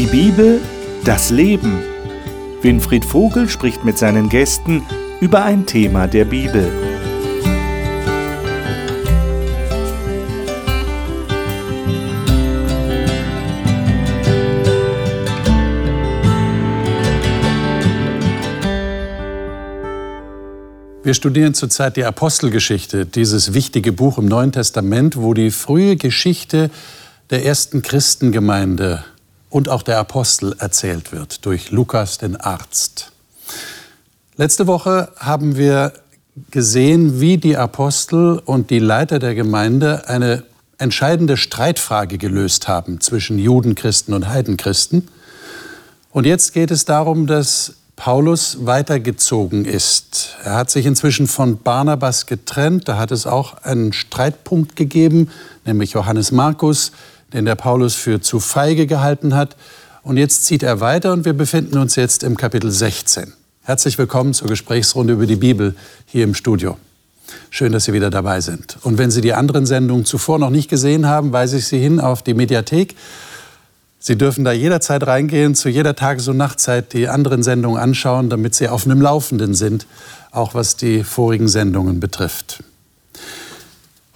Die Bibel, das Leben. Winfried Vogel spricht mit seinen Gästen über ein Thema der Bibel. Wir studieren zurzeit die Apostelgeschichte, dieses wichtige Buch im Neuen Testament, wo die frühe Geschichte der ersten Christengemeinde und auch der Apostel erzählt wird durch Lukas den Arzt. Letzte Woche haben wir gesehen, wie die Apostel und die Leiter der Gemeinde eine entscheidende Streitfrage gelöst haben zwischen Judenchristen und Heidenchristen. Und jetzt geht es darum, dass Paulus weitergezogen ist. Er hat sich inzwischen von Barnabas getrennt. Da hat es auch einen Streitpunkt gegeben, nämlich Johannes Markus, den der Paulus für zu feige gehalten hat. Und jetzt zieht er weiter und wir befinden uns jetzt im Kapitel 16. Herzlich willkommen zur Gesprächsrunde über die Bibel hier im Studio. Schön, dass Sie wieder dabei sind. Und wenn Sie die anderen Sendungen zuvor noch nicht gesehen haben, weise ich Sie hin auf die Mediathek. Sie dürfen da jederzeit reingehen, zu jeder Tages- und Nachtzeit die anderen Sendungen anschauen, damit Sie auf einem Laufenden sind, auch was die vorigen Sendungen betrifft.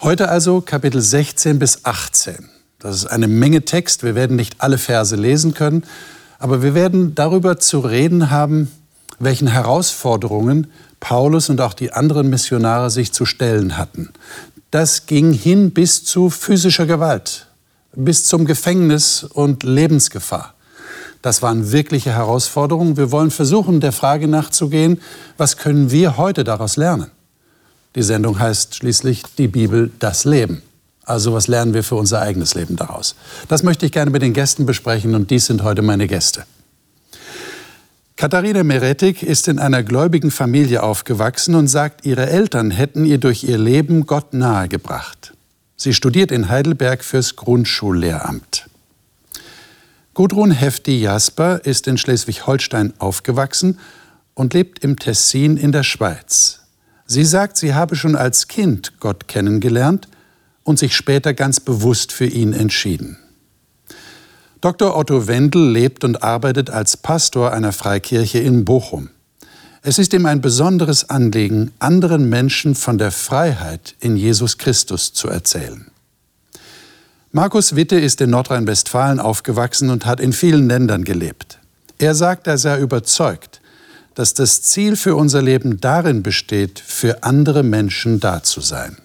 Heute also Kapitel 16 bis 18. Das ist eine Menge Text. Wir werden nicht alle Verse lesen können, aber wir werden darüber zu reden haben, welchen Herausforderungen Paulus und auch die anderen Missionare sich zu stellen hatten. Das ging hin bis zu physischer Gewalt, bis zum Gefängnis und Lebensgefahr. Das waren wirkliche Herausforderungen. Wir wollen versuchen, der Frage nachzugehen, was können wir heute daraus lernen? Die Sendung heißt schließlich Die Bibel, das Leben. Also was lernen wir für unser eigenes Leben daraus? Das möchte ich gerne mit den Gästen besprechen und dies sind heute meine Gäste. Katharina Meretik ist in einer gläubigen Familie aufgewachsen und sagt, ihre Eltern hätten ihr durch ihr Leben Gott nahegebracht. Sie studiert in Heidelberg fürs Grundschullehramt. Gudrun Hefti-Jasper ist in Schleswig-Holstein aufgewachsen und lebt im Tessin in der Schweiz. Sie sagt, sie habe schon als Kind Gott kennengelernt und sich später ganz bewusst für ihn entschieden. Dr. Otto Wendel lebt und arbeitet als Pastor einer Freikirche in Bochum. Es ist ihm ein besonderes Anliegen, anderen Menschen von der Freiheit in Jesus Christus zu erzählen. Markus Witte ist in Nordrhein-Westfalen aufgewachsen und hat in vielen Ländern gelebt. Er sagt, er sei überzeugt, dass das Ziel für unser Leben darin besteht, für andere Menschen da zu sein.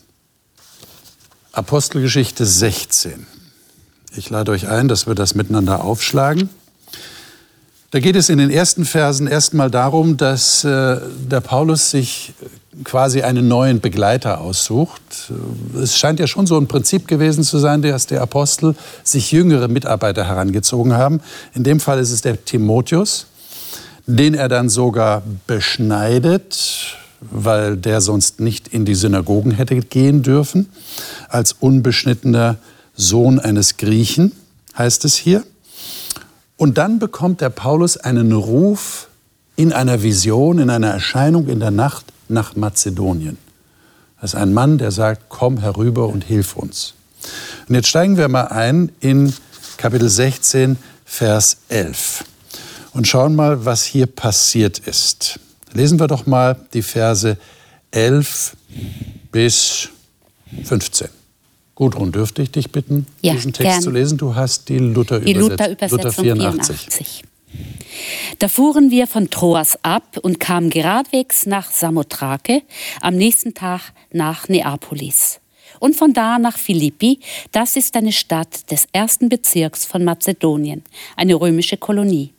Apostelgeschichte 16. Ich lade euch ein, dass wir das miteinander aufschlagen. Da geht es in den ersten Versen erstmal darum, dass äh, der Paulus sich quasi einen neuen Begleiter aussucht. Es scheint ja schon so ein Prinzip gewesen zu sein, dass die Apostel sich jüngere Mitarbeiter herangezogen haben. In dem Fall ist es der Timotheus, den er dann sogar beschneidet, weil der sonst nicht in die Synagogen hätte gehen dürfen, als unbeschnittener Sohn eines Griechen, heißt es hier. Und dann bekommt der Paulus einen Ruf in einer Vision, in einer Erscheinung in der Nacht nach Mazedonien. Das ist ein Mann, der sagt, komm herüber und hilf uns. Und jetzt steigen wir mal ein in Kapitel 16, Vers 11 und schauen mal, was hier passiert ist. Lesen wir doch mal die Verse 11 bis 15. Gudrun, dürfte ich dich bitten, ja, diesen Text gern. zu lesen? Du hast die Luther-Übersetzung Luther Luther 84. 84. Da fuhren wir von Troas ab und kamen geradwegs nach Samothrake, am nächsten Tag nach Neapolis. Und von da nach Philippi, das ist eine Stadt des ersten Bezirks von Mazedonien, eine römische Kolonie.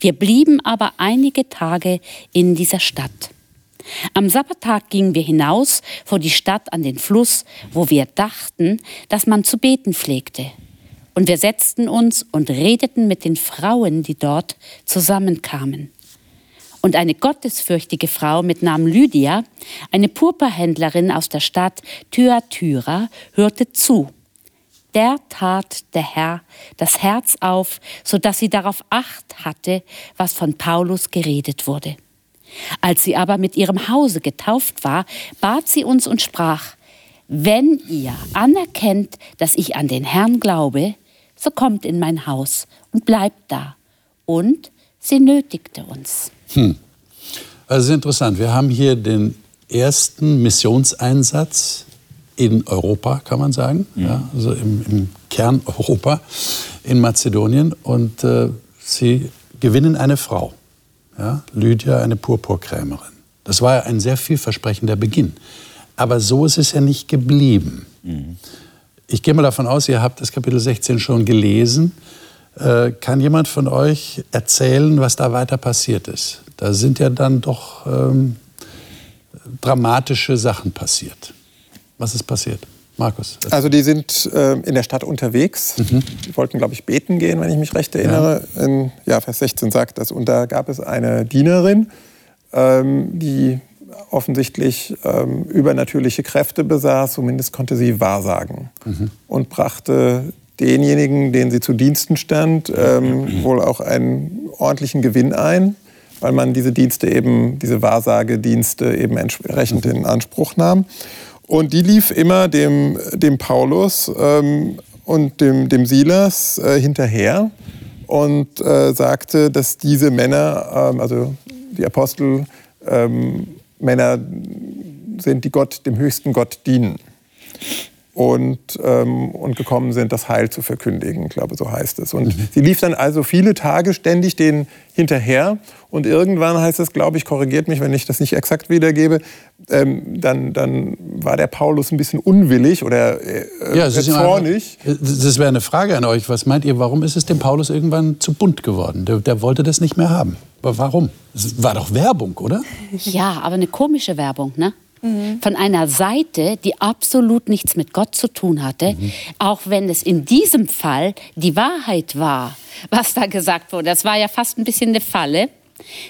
Wir blieben aber einige Tage in dieser Stadt. Am Sabbattag gingen wir hinaus vor die Stadt an den Fluss, wo wir dachten, dass man zu beten pflegte. Und wir setzten uns und redeten mit den Frauen, die dort zusammenkamen. Und eine gottesfürchtige Frau mit Namen Lydia, eine Purpurhändlerin aus der Stadt Thyatira, hörte zu der tat der Herr das Herz auf, so dass sie darauf acht hatte, was von Paulus geredet wurde. Als sie aber mit ihrem Hause getauft war, bat sie uns und sprach, wenn ihr anerkennt, dass ich an den Herrn glaube, so kommt in mein Haus und bleibt da. Und sie nötigte uns. Hm. Also ist interessant. Wir haben hier den ersten Missionseinsatz in Europa, kann man sagen, mhm. ja, also im, im, Kern Europa, in Mazedonien. Und äh, sie gewinnen eine Frau, ja, Lydia, eine Purpurkrämerin. Das war ja ein sehr vielversprechender Beginn. Aber so ist es ja nicht geblieben. Mhm. Ich gehe mal davon aus, ihr habt das Kapitel 16 schon gelesen. Äh, kann jemand von euch erzählen, was da weiter passiert ist? Da sind ja dann doch ähm, dramatische Sachen passiert. Was ist passiert? Markus. Also die sind äh, in der Stadt unterwegs. Mhm. Die wollten, glaube ich, beten gehen, wenn ich mich recht erinnere. Ja. In ja, Vers 16 sagt das. Und da gab es eine Dienerin, ähm, die offensichtlich ähm, übernatürliche Kräfte besaß, zumindest konnte sie wahrsagen. Mhm. Und brachte denjenigen, denen sie zu Diensten stand, ähm, mhm. wohl auch einen ordentlichen Gewinn ein, weil man diese Dienste eben, diese Wahrsagedienste eben entsprechend in Anspruch nahm. Und die lief immer dem, dem Paulus ähm, und dem, dem Silas äh, hinterher und äh, sagte, dass diese Männer, ähm, also die Apostel, ähm, Männer sind, die Gott, dem höchsten Gott dienen und, ähm, und gekommen sind, das Heil zu verkündigen, ich glaube, so heißt es. Und mhm. sie lief dann also viele Tage ständig denen hinterher und irgendwann heißt es, glaube ich, korrigiert mich, wenn ich das nicht exakt wiedergebe, ähm, dann, dann war der Paulus ein bisschen unwillig oder äh, ja, zornig. Das wäre eine Frage an euch. Was meint ihr, warum ist es dem Paulus irgendwann zu bunt geworden? Der, der wollte das nicht mehr haben. Aber warum? Es war doch Werbung, oder? Ja, aber eine komische Werbung, ne? Mhm. von einer Seite, die absolut nichts mit Gott zu tun hatte, mhm. auch wenn es in diesem Fall die Wahrheit war, was da gesagt wurde. Das war ja fast ein bisschen eine Falle.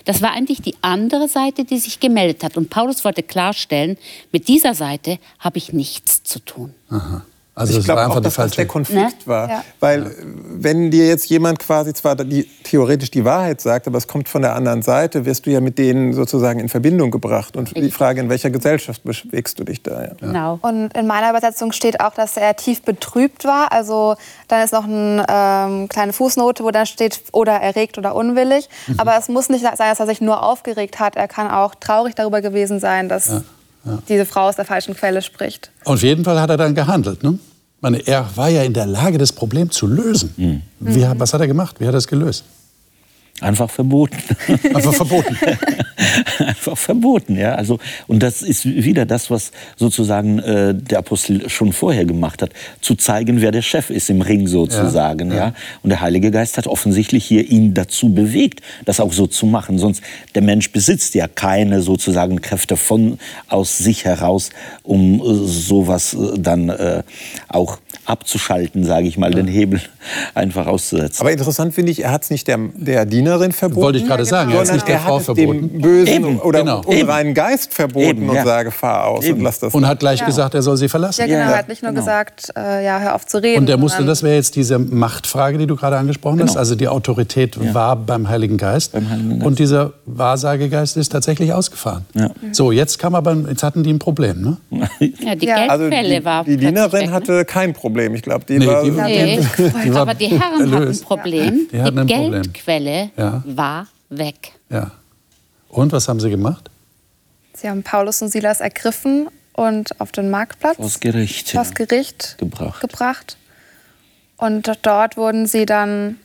Das war eigentlich die andere Seite, die sich gemeldet hat. Und Paulus wollte klarstellen, mit dieser Seite habe ich nichts zu tun. Aha. Also ich glaube auch, dass das der Konflikt ne? war. Ja. Weil wenn dir jetzt jemand quasi zwar die, theoretisch die Wahrheit sagt, aber es kommt von der anderen Seite, wirst du ja mit denen sozusagen in Verbindung gebracht. Und die Frage, in welcher Gesellschaft bewegst du dich da? Ja. Genau. Und in meiner Übersetzung steht auch, dass er tief betrübt war. Also dann ist noch eine ähm, kleine Fußnote, wo dann steht, oder erregt oder unwillig. Mhm. Aber es muss nicht sein, dass er sich nur aufgeregt hat. Er kann auch traurig darüber gewesen sein, dass... Ja diese Frau aus der falschen Quelle spricht. Auf jeden Fall hat er dann gehandelt. Ne? Meine, er war ja in der Lage, das Problem zu lösen. Mhm. Wie, was hat er gemacht? Wie hat er es gelöst? Einfach verboten. Einfach verboten. Einfach verboten, ja. Also, und das ist wieder das, was sozusagen äh, der Apostel schon vorher gemacht hat, zu zeigen, wer der Chef ist im Ring sozusagen, ja. ja. ja. Und der Heilige Geist hat offensichtlich hier ihn dazu bewegt, das auch so zu machen. Sonst, der Mensch besitzt ja keine sozusagen Kräfte von aus sich heraus, um äh, sowas äh, dann äh, auch abzuschalten, sage ich mal, ja. den Hebel einfach auszusetzen. Aber interessant finde ich, er hat es nicht der, der Dienerin verboten. Wollte ich gerade sagen, er hat es nicht der Frau verboten. dem bösen Eben. oder genau. unreinen Geist verboten Eben, und ja. sage, fahr aus Eben. und lass das. Und hat gleich ja. gesagt, er soll sie verlassen. Ja, genau, er hat nicht nur genau. gesagt, äh, ja, hör auf zu reden. Und der musste, das wäre jetzt diese Machtfrage, die du gerade angesprochen genau. hast. Also die Autorität war beim Heiligen Geist. Beim Heiligen Geist. Und dieser Wahrsagegeist ist tatsächlich ausgefahren. So, jetzt kam aber, jetzt hatten die ein Problem, ne? Ja, die Geldquelle also die, war. Die Dienerin ne? hatte kein Problem. Ich glaube, die, nee, war, die, nee. die, war. Aber die Herren erlöst. hatten ein Problem. Die, die Geldquelle ja. war weg. Ja. Und was haben sie gemacht? Sie haben Paulus und Silas ergriffen und auf den Marktplatz, vors Gericht, vors ja. Gericht gebracht. gebracht. Und dort wurden sie dann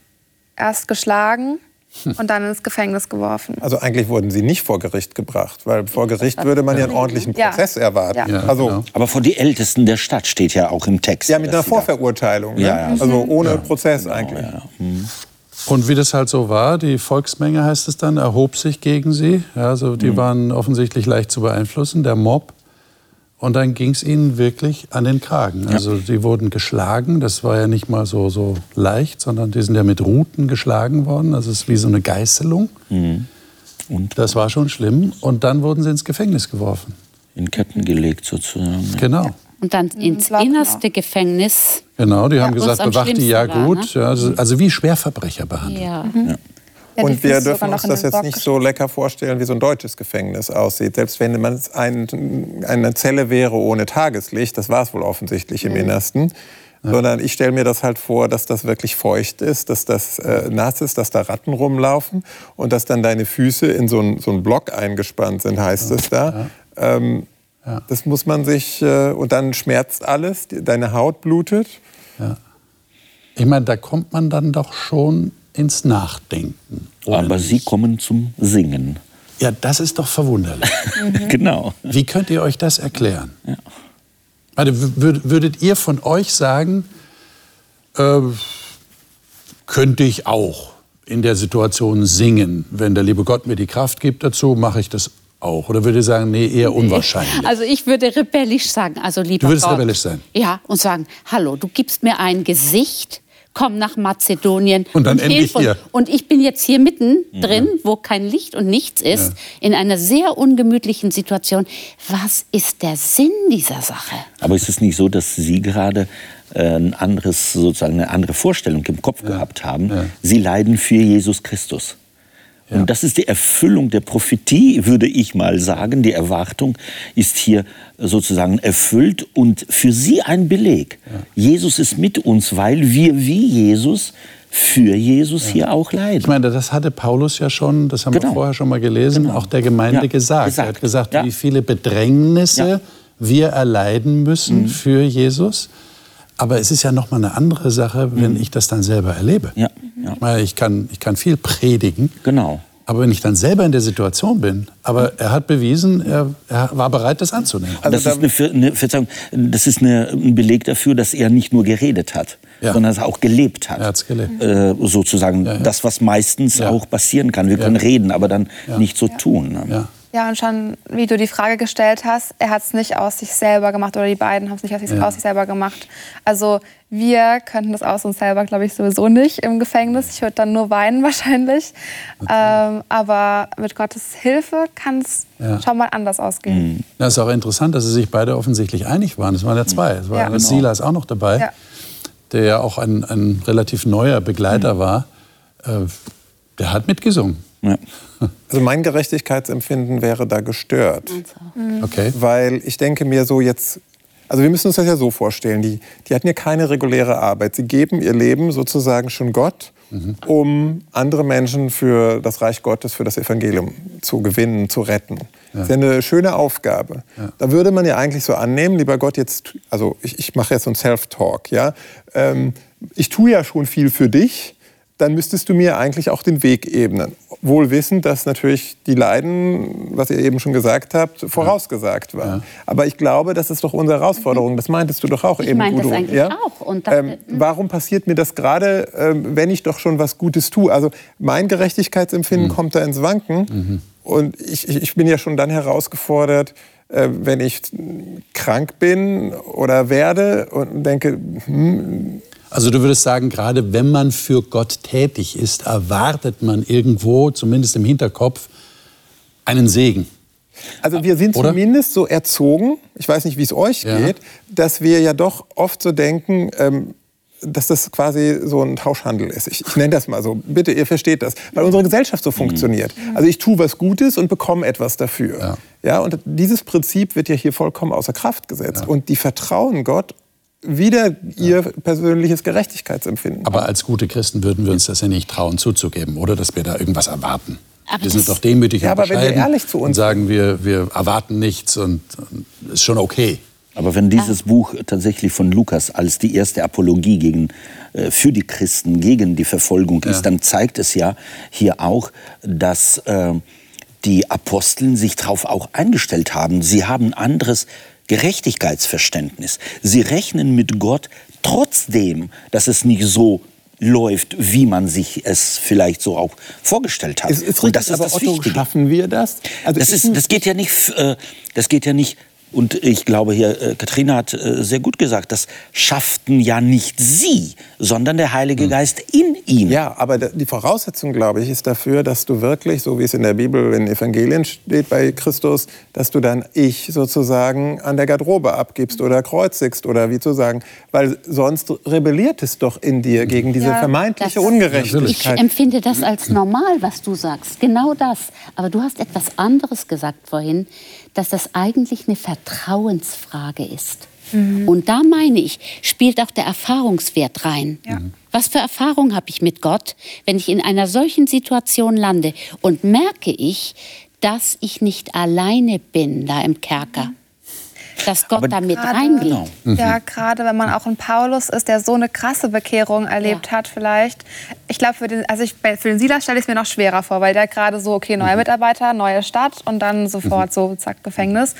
erst geschlagen und dann ins Gefängnis geworfen. Also eigentlich wurden sie nicht vor Gericht gebracht, weil vor Gericht würde man ja einen ordentlichen Prozess ja. erwarten. Ja. Also, genau. Aber vor die Ältesten der Stadt steht ja auch im Text. Ja, mit einer Vorverurteilung. Ne? Ja, also ohne Prozess genau, eigentlich. Mhm. Und wie das halt so war, die Volksmenge heißt es dann, erhob sich gegen sie. Also die mhm. waren offensichtlich leicht zu beeinflussen, der Mob. Und dann ging es ihnen wirklich an den Kragen. Ja. Also die wurden geschlagen. Das war ja nicht mal so, so leicht, sondern die sind ja mit Ruten geschlagen worden. Also es ist wie so eine Geißelung. Mhm. Und? Das war schon schlimm. Und dann wurden sie ins Gefängnis geworfen. In Ketten gelegt sozusagen. Genau. Und dann ins innerste Gefängnis. Genau, die haben gesagt, bewacht die ja gut. War, ne? also, also, wie Schwerverbrecher behandelt. Ja. Mhm. Ja. Ja, und wir dürfen uns das jetzt nicht so lecker vorstellen, wie so ein deutsches Gefängnis aussieht. Selbst wenn man ein, eine Zelle wäre ohne Tageslicht, das war es wohl offensichtlich im mhm. Innersten, ja. sondern ich stelle mir das halt vor, dass das wirklich feucht ist, dass das äh, nass ist, dass da Ratten rumlaufen und dass dann deine Füße in so einen so Block eingespannt sind, heißt es da. Ähm, das muss man sich, äh, und dann schmerzt alles, deine Haut blutet. Ich meine, da kommt man dann doch schon ins Nachdenken. Aber Sie kommen zum Singen. Ja, das ist doch verwunderlich. Genau. Wie könnt ihr euch das erklären? Ja. Also, würdet ihr von euch sagen, äh, könnte ich auch in der Situation singen, wenn der liebe Gott mir die Kraft gibt dazu, mache ich das auch? Oder würde ihr sagen, nee, eher unwahrscheinlich? Also ich würde rebellisch sagen, also lieber Du würdest Gott, rebellisch sein? Ja, und sagen, hallo, du gibst mir ein Gesicht, komm nach Mazedonien und, dann und hilf uns. Hier. Und ich bin jetzt hier mitten drin, mhm. wo kein Licht und nichts ist, ja. in einer sehr ungemütlichen Situation. Was ist der Sinn dieser Sache? Aber ist es nicht so, dass Sie gerade äh, ein anderes, sozusagen eine andere Vorstellung im Kopf ja. gehabt haben? Ja. Sie leiden für Jesus Christus. Ja. Und das ist die Erfüllung der Prophetie, würde ich mal sagen. Die Erwartung ist hier sozusagen erfüllt und für sie ein Beleg. Ja. Jesus ist mit uns, weil wir wie Jesus für Jesus ja. hier auch leiden. Ich meine, das hatte Paulus ja schon, das haben genau. wir vorher schon mal gelesen, genau. auch der Gemeinde gesagt. gesagt. Er hat gesagt, wie viele Bedrängnisse wir erleiden müssen mhm. für Jesus. Aber es ist ja noch mal eine andere Sache, wenn mhm. ich das dann selber erlebe. Ja. Ja. Ich, kann, ich kann viel predigen. Genau. Aber wenn ich dann selber in der Situation bin, aber er hat bewiesen, er, er war bereit, das anzunehmen. Also das, ist eine, eine, Verzeihung, das ist eine, ein Beleg dafür, dass er nicht nur geredet hat, ja. sondern dass er auch gelebt hat. Er hat's gelebt. Äh, sozusagen ja, ja. das, was meistens auch passieren kann. Wir können reden, aber dann nicht so tun. Ne? Ja, und schon, wie du die Frage gestellt hast, er hat es nicht aus sich selber gemacht oder die beiden haben es nicht aus sich, ja. aus sich, selber gemacht. Also wir könnten das aus uns selber, glaube ich, sowieso nicht im Gefängnis. Ich würde dann nur weinen wahrscheinlich. Ähm, aber mit Gottes Hilfe kann es ja. schon mal anders ausgehen. Mhm. Das ist auch interessant, dass sie sich beide offensichtlich einig waren. Es waren ja zwei. Es war ja. Genau. Silas auch noch dabei, ja. der ja auch ein, ein relativ neuer Begleiter mhm. war. Äh, der hat mitgesungen. Ja. Also mein Gerechtigkeitsempfinden wäre da gestört. Mhm. Okay. Weil ich denke mir so jetzt, also wir müssen uns das ja so vorstellen, die, die hatten ja keine reguläre Arbeit. Sie geben ihr Leben sozusagen schon Gott, mhm. um andere Menschen für das Reich Gottes, für das Evangelium zu gewinnen, zu retten. Ja. Das ist ja eine schöne Aufgabe. Ja. Da würde man ja eigentlich so annehmen, lieber Gott, jetzt, also ich, ich mache jetzt so ein Self-Talk, ja. Ähm, ich tue ja schon viel für dich, dann müsstest du mir eigentlich auch den Weg ebnen. Wohl wissend, dass natürlich die Leiden, was ihr eben schon gesagt habt, vorausgesagt waren. Ja. Aber ich glaube, das ist doch unsere Herausforderung. Das meintest du doch auch ich eben, Udo. Das eigentlich ja? auch. Und dachte, ähm, hm. warum passiert mir das gerade, ähm, wenn ich doch schon was Gutes tue? Also mein Gerechtigkeitsempfinden mhm. kommt da ins Wanken. Mhm. Und ich, ich bin ja schon dann herausgefordert, äh, wenn ich krank bin oder werde und denke, hm, also du würdest sagen, gerade wenn man für Gott tätig ist, erwartet man irgendwo, zumindest im Hinterkopf, einen Segen. Also wir sind Oder? zumindest so erzogen, ich weiß nicht, wie es euch ja. geht, dass wir ja doch oft so denken, ähm, dass das quasi so ein Tauschhandel ist. Ich, ich, nenne das mal so. Bitte, ihr versteht das. Weil unsere Gesellschaft so mhm. funktioniert. Also ich tue was Gutes und bekomme etwas dafür. Ja. ja. und dieses Prinzip wird ja hier vollkommen außer Kraft gesetzt. Ja. Und die vertrauen Gott wieder ihr persönliches Gerechtigkeitsempfinden. Aber als gute Christen würden wir uns das ja nicht trauen zuzugeben, oder? Dass wir da irgendwas erwarten. Aber wir sind doch demütig ja, und aber wenn wir ehrlich zu uns und sagen, wir, wir erwarten nichts und, und ist schon okay. Aber wenn dieses Buch tatsächlich von Lukas als die erste Apologie gegen, äh, für die Christen gegen die Verfolgung ist, ja. dann zeigt es ja hier auch, dass äh, die Aposteln sich darauf auch eingestellt haben. Sie haben anderes Gerechtigkeitsverständnis. Sie rechnen mit Gott trotzdem, dass es nicht so läuft, wie man sich es vielleicht so auch vorgestellt hat. Es ist richtig, Und das ist aber das Otto, Wichtige. schaffen wir das? Also das, ist, das geht ja nicht, äh, das geht ja nicht und ich glaube hier, äh, Katrina hat äh, sehr gut gesagt, das schafften ja nicht sie, sondern der Heilige hm. Geist in ihm. Ja, aber die Voraussetzung, glaube ich, ist dafür, dass du wirklich, so wie es in der Bibel, in Evangelien steht bei Christus, dass du dann Ich sozusagen an der Garderobe abgibst oder kreuzigst oder wie zu sagen, weil sonst rebelliert es doch in dir gegen diese ja, vermeintliche Ungerechtigkeit. Ich empfinde das als normal, was du sagst, genau das. Aber du hast etwas anderes gesagt vorhin dass das eigentlich eine Vertrauensfrage ist. Mhm. Und da meine ich, spielt auch der Erfahrungswert rein. Ja. Was für Erfahrung habe ich mit Gott, wenn ich in einer solchen Situation lande und merke ich, dass ich nicht alleine bin da im Kerker? Mhm dass Gott da mit reingeht. Genau. Mhm. Ja, gerade wenn man auch ein Paulus ist, der so eine krasse Bekehrung erlebt ja. hat vielleicht. Ich glaube, für den, also für den Silas stelle ich es mir noch schwerer vor, weil der gerade so, okay, neuer mhm. Mitarbeiter, neue Stadt und dann sofort mhm. so, zack, Gefängnis.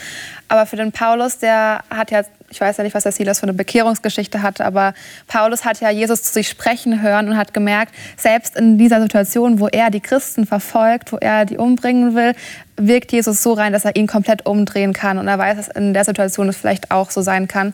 Aber für den Paulus, der hat ja ich weiß ja nicht, was der Silas für eine Bekehrungsgeschichte hatte, aber Paulus hat ja Jesus zu sich sprechen hören und hat gemerkt, selbst in dieser Situation, wo er die Christen verfolgt, wo er die umbringen will, wirkt Jesus so rein, dass er ihn komplett umdrehen kann. Und er weiß, dass in der Situation es vielleicht auch so sein kann.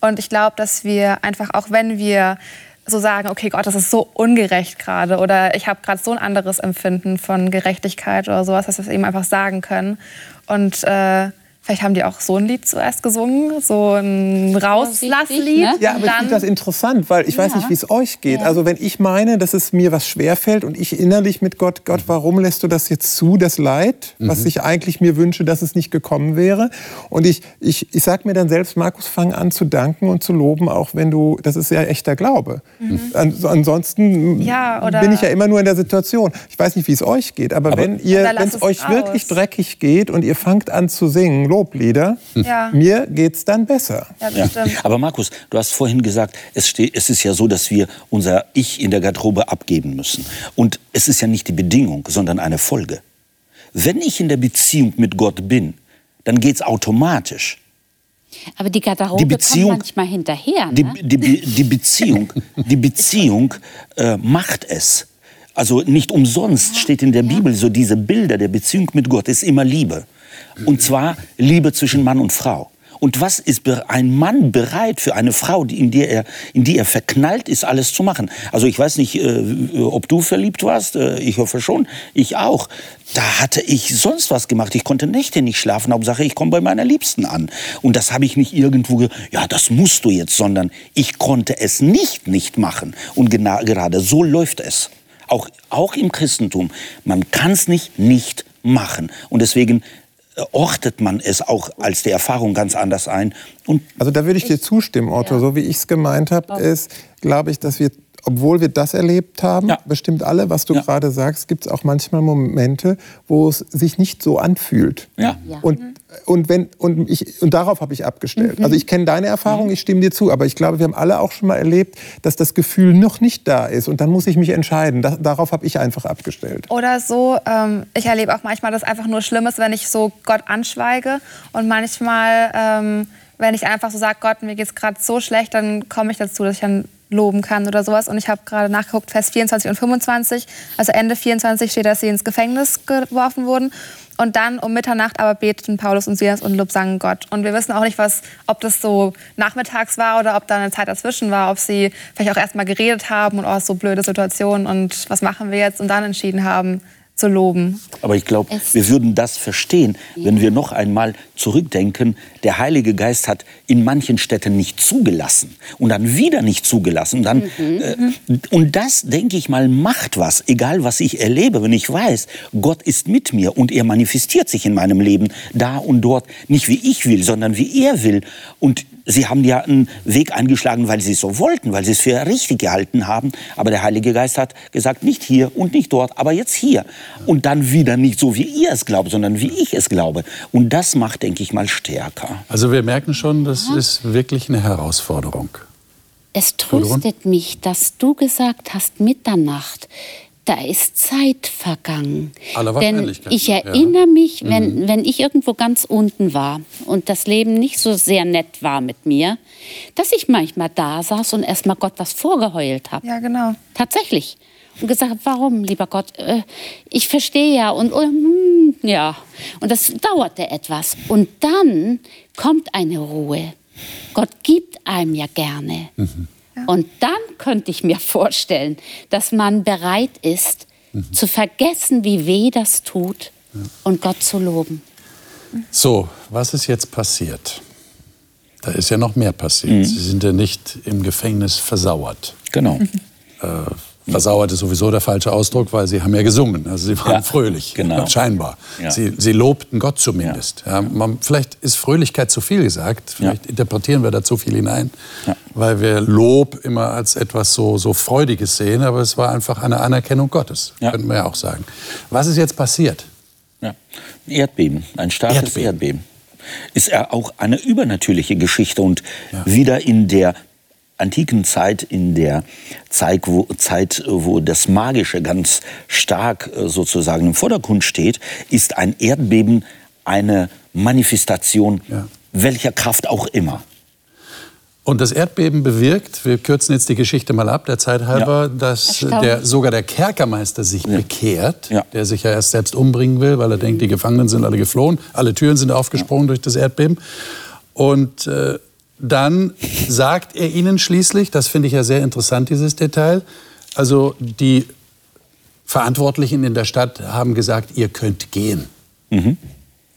Und ich glaube, dass wir einfach, auch wenn wir so sagen, okay, Gott, das ist so ungerecht gerade oder ich habe gerade so ein anderes Empfinden von Gerechtigkeit oder sowas, dass wir es eben einfach sagen können. Und äh, Vielleicht haben die auch so ein Lied zuerst gesungen, so ein Rauslasslied. Ne? Ja, aber ich finde das interessant, weil ich weiß nicht, wie es euch geht. Ja. Also wenn ich meine, dass es mir was schwerfällt und ich innerlich mit Gott, Gott, warum lässt du das jetzt zu, das Leid, mhm. was ich eigentlich mir wünsche, dass es nicht gekommen wäre? Und ich, ich, ich sage mir dann selbst, Markus, fang an zu danken und zu loben, auch wenn du, das ist ja echter Glaube. Mhm. ansonsten ja, bin ich ja immer nur in der Situation. Ich weiß nicht, wie es euch geht, aber, aber wenn es euch raus. wirklich dreckig geht und ihr fangt an zu singen, Loblieder, ja. mir geht es dann besser. Ja, Aber Markus, du hast vorhin gesagt, es, steht, es ist ja so, dass wir unser Ich in der Garderobe abgeben müssen. Und es ist ja nicht die Bedingung, sondern eine Folge. Wenn ich in der Beziehung mit Gott bin, dann geht es automatisch. Aber die Garderobe die Beziehung, kommt manchmal hinterher. Ne? Die, die, die, Beziehung, die Beziehung äh, macht es. Also nicht umsonst steht in der Bibel so diese Bilder der Beziehung mit Gott ist immer Liebe. Und zwar Liebe zwischen Mann und Frau. Und was ist ein Mann bereit für eine Frau, in die er, in die er verknallt ist, alles zu machen? Also ich weiß nicht, äh, ob du verliebt warst. Äh, ich hoffe schon. Ich auch. Da hatte ich sonst was gemacht. Ich konnte Nächte nicht schlafen. Hauptsache, ich komme bei meiner Liebsten an. Und das habe ich nicht irgendwo, ja, das musst du jetzt, sondern ich konnte es nicht nicht machen. Und gerade so läuft es. Auch, auch im Christentum. Man kann es nicht nicht machen. Und deswegen ortet man es auch als die Erfahrung ganz anders ein. Und also da würde ich dir zustimmen, Otto. Ja. So wie ich es gemeint habe, ist, glaube ich, dass wir obwohl wir das erlebt haben, ja. bestimmt alle, was du ja. gerade sagst, gibt es auch manchmal Momente, wo es sich nicht so anfühlt. Ja. Und, und, wenn, und, ich, und darauf habe ich abgestellt. Mhm. Also ich kenne deine Erfahrung, ich stimme dir zu, aber ich glaube, wir haben alle auch schon mal erlebt, dass das Gefühl noch nicht da ist und dann muss ich mich entscheiden. Da, darauf habe ich einfach abgestellt. Oder so, ähm, ich erlebe auch manchmal, dass einfach nur schlimm ist, wenn ich so Gott anschweige und manchmal... Ähm, wenn ich einfach so sage, Gott, mir geht es gerade so schlecht, dann komme ich dazu, dass ich dann loben kann oder sowas. Und ich habe gerade nachgeguckt, Vers 24 und 25, also Ende 24 steht, dass sie ins Gefängnis geworfen wurden. Und dann um Mitternacht aber beteten Paulus und Silas und Lob sangen Gott. Und wir wissen auch nicht, was, ob das so nachmittags war oder ob da eine Zeit dazwischen war, ob sie vielleicht auch erst mal geredet haben und oh, so blöde Situation und was machen wir jetzt und dann entschieden haben, zu loben. Aber ich glaube, wir würden das verstehen, wenn wir noch einmal zurückdenken. Der Heilige Geist hat in manchen Städten nicht zugelassen und dann wieder nicht zugelassen. Und, dann, mhm. äh, und das, denke ich mal, macht was, egal was ich erlebe, wenn ich weiß, Gott ist mit mir und er manifestiert sich in meinem Leben da und dort, nicht wie ich will, sondern wie er will. Und Sie haben ja einen Weg eingeschlagen, weil Sie es so wollten, weil Sie es für richtig gehalten haben. Aber der Heilige Geist hat gesagt, nicht hier und nicht dort, aber jetzt hier. Und dann wieder nicht so, wie ihr es glaubt, sondern wie ich es glaube. Und das macht, denke ich mal, stärker. Also wir merken schon, das ist wirklich eine Herausforderung. Es tröstet mich, dass du gesagt hast, Mitternacht da ist Zeit vergangen. Aller Denn ich erinnere ja. mich, wenn, mhm. wenn ich irgendwo ganz unten war und das Leben nicht so sehr nett war mit mir, dass ich manchmal da saß und erstmal Gott was vorgeheult habe. Ja, genau. Tatsächlich. Und gesagt, warum, lieber Gott? Äh, ich verstehe ja und uh, ja. Und das dauerte etwas. Und dann kommt eine Ruhe. Gott gibt einem ja gerne. Mhm. Und dann könnte ich mir vorstellen, dass man bereit ist, mhm. zu vergessen, wie weh das tut ja. und Gott zu loben. So, was ist jetzt passiert? Da ist ja noch mehr passiert. Mhm. Sie sind ja nicht im Gefängnis versauert. Genau. Äh, versauert ist sowieso der falsche Ausdruck, weil sie haben ja gesungen. Also sie waren Ja, fröhlich, genau. scheinbar. Ja. Sie, sie lobten Gott zumindest. Ja. man, vielleicht ist Fröhlichkeit zu viel gesagt. Vielleicht interpretieren wir da zu viel hinein, weil wir Lob immer als etwas so, so Freudiges sehen. Aber es war einfach eine Anerkennung Gottes, könnten wir ja auch sagen. Was ist jetzt passiert? Ja. Erdbeben, ein starkes Erdbeben. Erdbeben. Ist ja auch eine übernatürliche Geschichte und wieder in der antiken Zeit, in der Zeit wo, Zeit, wo das Magische ganz stark äh, sozusagen im Vordergrund steht, ist ein Erdbeben eine Manifestation Ja. welcher Kraft auch immer. Und das Erdbeben bewirkt, wir kürzen jetzt die Geschichte mal ab, der Zeit halber, dass Erstaunlich. der, sogar der Kerkermeister sich bekehrt, Ja. der sich ja erst selbst umbringen will, weil er denkt, die Gefangenen sind alle geflohen, alle Türen sind aufgesprungen durch das Erdbeben. Und äh, dann sagt er ihnen schließlich, das finde ich ja sehr interessant, dieses Detail, also die Verantwortlichen in der Stadt haben gesagt, ihr könnt gehen. Und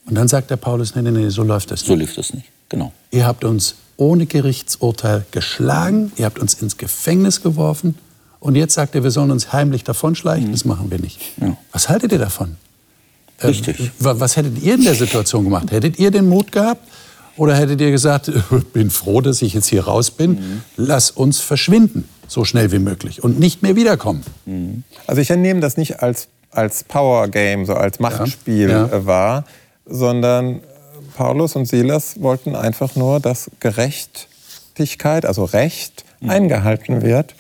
dann sagt der Paulus, nee, nee, nee, so läuft das nicht. So lief das nicht. Genau. Ihr habt uns ohne Gerichtsurteil geschlagen, ihr habt uns ins Gefängnis geworfen und jetzt sagt ihr, wir sollen uns heimlich davonschleichen. Das machen wir nicht. Ja. Was haltet ihr davon? Äh, Richtig. wa- was hättet ihr in der Situation gemacht? Hättet ihr den Mut gehabt? Oder hättet ihr gesagt, bin froh, dass ich jetzt hier raus bin, lass uns verschwinden, so schnell wie möglich und nicht mehr wiederkommen? Also ich nehme das nicht als, als Power Game, so als Machtspiel Ja. äh, wahr, sondern Paulus und Silas wollten einfach nur, dass Gerechtigkeit, also Recht, eingehalten wird.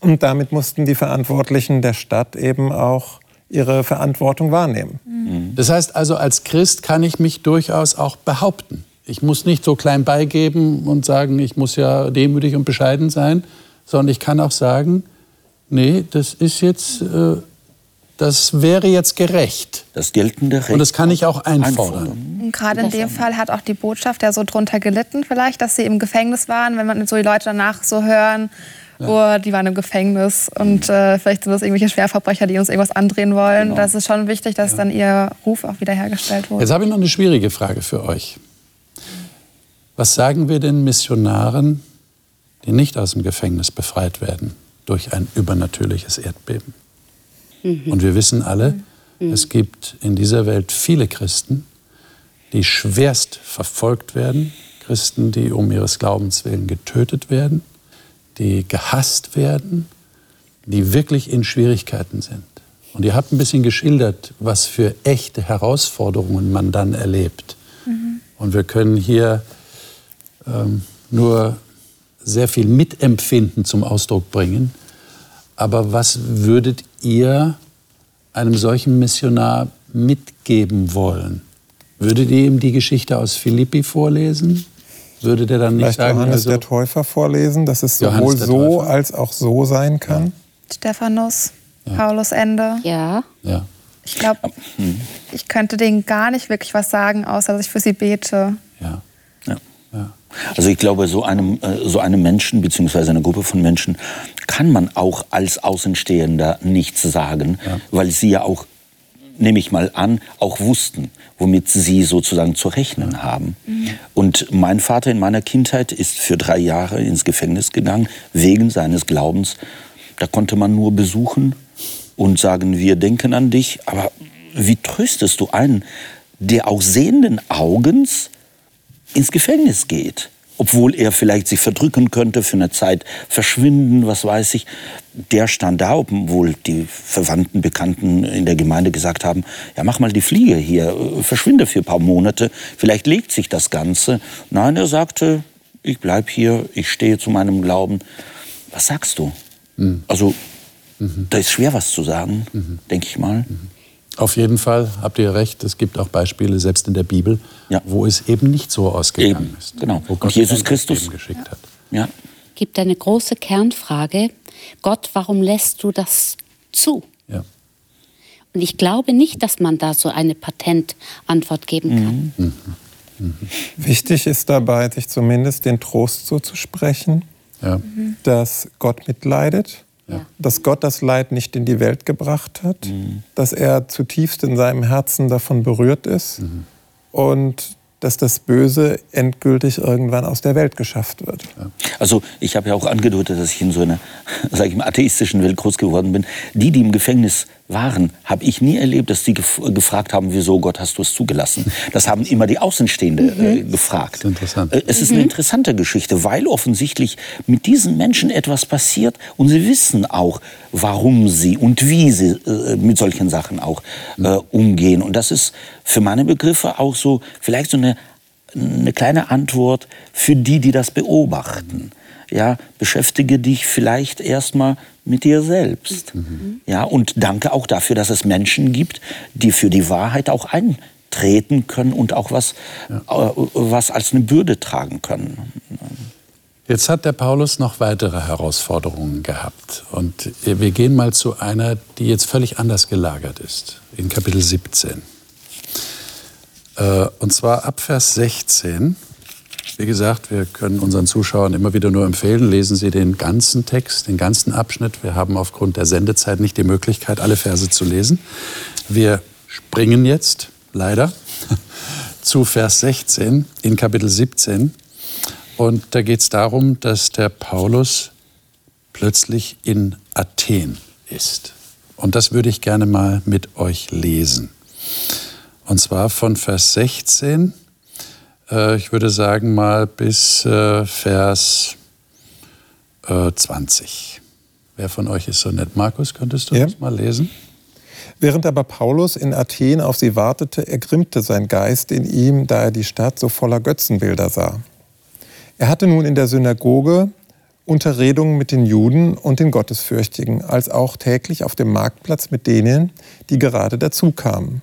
Und damit mussten die Verantwortlichen der Stadt eben auch ihre Verantwortung wahrnehmen. Das heißt also, als Christ kann ich mich durchaus auch behaupten. Ich muss nicht so klein beigeben und sagen, ich muss ja demütig und bescheiden sein, sondern ich kann auch sagen, nee, das ist jetzt, äh, das wäre jetzt gerecht. Das geltende Recht. Und das kann ich auch einfordern. Und gerade in dem Fall hat auch die Botschaft ja so drunter gelitten vielleicht, dass sie im Gefängnis waren, wenn man so die Leute danach so hören, oh, die waren im Gefängnis und äh, vielleicht sind das irgendwelche Schwerverbrecher, die uns irgendwas andrehen wollen. Das ist schon wichtig, dass dann ihr Ruf auch wiederhergestellt wurde. Jetzt habe ich noch eine schwierige Frage für euch. Was sagen wir den Missionaren, die nicht aus dem Gefängnis befreit werden durch ein übernatürliches Erdbeben? Und wir wissen alle, es gibt in dieser Welt viele Christen, die schwerst verfolgt werden, Christen, die um ihres Glaubens willen getötet werden, die gehasst werden, die wirklich in Schwierigkeiten sind. Und ihr habt ein bisschen geschildert, was für echte Herausforderungen man dann erlebt. Und wir können hier ähm, nur sehr viel Mitempfinden zum Ausdruck bringen. Aber was würdet ihr einem solchen Missionar mitgeben wollen? Würdet ihr ihm die Geschichte aus Philippi vorlesen? Würde der dann nicht Vielleicht sagen, Johannes also, der Täufer vorlesen, dass es sowohl so als auch so sein kann? Stephanus, Paulus Ende. Ja. ja. Ich glaube, ich könnte denen gar nicht wirklich was sagen, außer dass ich für sie bete. Ja. Ja. Ja. Also ich glaube, so einem, äh, so einem Menschen bzw. einer Gruppe von Menschen kann man auch als Außenstehender nichts sagen, weil sie ja auch, nehme ich mal an, auch wussten, womit sie sozusagen zu rechnen haben. Und mein Vater in meiner Kindheit ist für drei Jahre ins Gefängnis gegangen, wegen seines Glaubens. Da konnte man nur besuchen und sagen, wir denken an dich. Aber wie tröstest du einen, der auch sehenden Augens ins Gefängnis geht. Obwohl er vielleicht sich verdrücken könnte, für eine Zeit verschwinden, was weiß ich. Der stand da, obwohl die Verwandten, Bekannten in der Gemeinde gesagt haben, ja mach mal die Fliege hier, äh, verschwinde für ein paar Monate, vielleicht legt sich das Ganze. Nein, er sagte, ich bleib hier, ich stehe zu meinem Glauben. Was sagst du? Also, da ist schwer was zu sagen, denke ich mal. Auf jeden Fall habt ihr recht. Es gibt auch Beispiele, selbst in der Bibel, Ja. wo es eben nicht so ausgegangen Eben, ist. genau. Wo Und Gott Jesus ein Christus- geschickt hat. Ja. Gibt eine große Kernfrage. Gott, warum lässt du das zu? Ja. Und ich glaube nicht, dass man da so eine Patentantwort geben kann. Wichtig ist dabei, sich zumindest den Trost zuzusprechen, Ja. dass Gott mitleidet, Ja. dass Gott das Leid nicht in die Welt gebracht hat, dass er zutiefst in seinem Herzen davon berührt ist und dass das Böse endgültig irgendwann aus der Welt geschafft wird. Also ich habe ja auch angedeutet, dass ich in so einer, sage ich mal, atheistischen Welt groß geworden bin. Die, die im Gefängnis waren, habe ich nie erlebt, dass die gef gefragt haben, wieso Gott hast du es zugelassen. Das haben immer die Außenstehende äh, mhm. gefragt. Das ist interessant. Äh, es ist mhm. eine interessante Geschichte, weil offensichtlich mit diesen Menschen etwas passiert und sie wissen auch, warum sie und wie sie äh, mit solchen Sachen auch äh, umgehen. Und das ist für meine Begriffe auch so vielleicht so eine, eine kleine Antwort für die, die das beobachten. Ja, beschäftige dich vielleicht erstmal mit dir selbst. Mhm. Ja, und danke auch dafür, dass es Menschen gibt, die für die Wahrheit auch eintreten können und auch was, ja. äh, was als eine Bürde tragen können. Jetzt hat der Paulus noch weitere Herausforderungen gehabt. Und wir gehen mal zu einer, die jetzt völlig anders gelagert ist, in Kapitel 17. Äh, und zwar ab Vers 16. Wie gesagt, wir können unseren Zuschauern immer wieder nur empfehlen, lesen Sie den ganzen Text, den ganzen Abschnitt. Wir haben aufgrund der Sendezeit nicht die Möglichkeit, alle Verse zu lesen. Wir springen jetzt, leider, zu Vers 16 in Kapitel 17. Und da geht es darum, dass der Paulus plötzlich in Athen ist. Und das würde ich gerne mal mit euch lesen. Und zwar von Vers 16 äh, ich würde sagen mal bis äh, Vers äh, 20. Wer von euch ist so nett? Markus, könntest du ja. das mal lesen? Während aber Paulus in Athen auf sie wartete, ergrimmte sein Geist in ihm, da er die Stadt so voller Götzenbilder sah. Er hatte nun in der Synagoge Unterredungen mit den Juden und den Gottesfürchtigen, als auch täglich auf dem Marktplatz mit denen, die gerade dazukamen.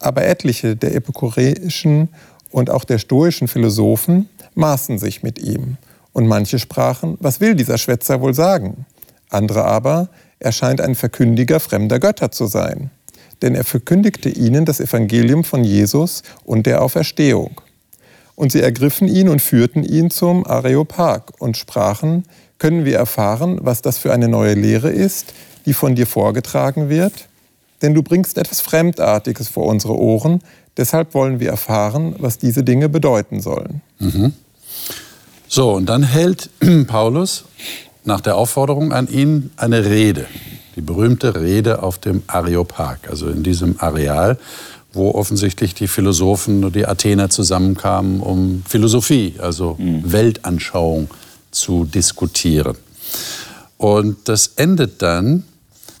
Aber etliche der epikureischen und auch der stoischen Philosophen maßen sich mit ihm. Und manche sprachen, was will dieser Schwätzer wohl sagen? Andere aber, er scheint ein Verkündiger fremder Götter zu sein. Denn er verkündigte ihnen das Evangelium von Jesus und der Auferstehung. Und sie ergriffen ihn und führten ihn zum Areopag und sprachen, können wir erfahren, was das für eine neue Lehre ist, die von dir vorgetragen wird? Denn du bringst etwas Fremdartiges vor unsere Ohren, Deshalb wollen wir erfahren, was diese Dinge bedeuten sollen. Mhm. So, und dann hält Paulus nach der Aufforderung an ihn eine Rede, die berühmte Rede auf dem Areopag, also in diesem Areal, wo offensichtlich die Philosophen und die Athener zusammenkamen, um Philosophie, also mhm. Weltanschauung zu diskutieren. Und das endet dann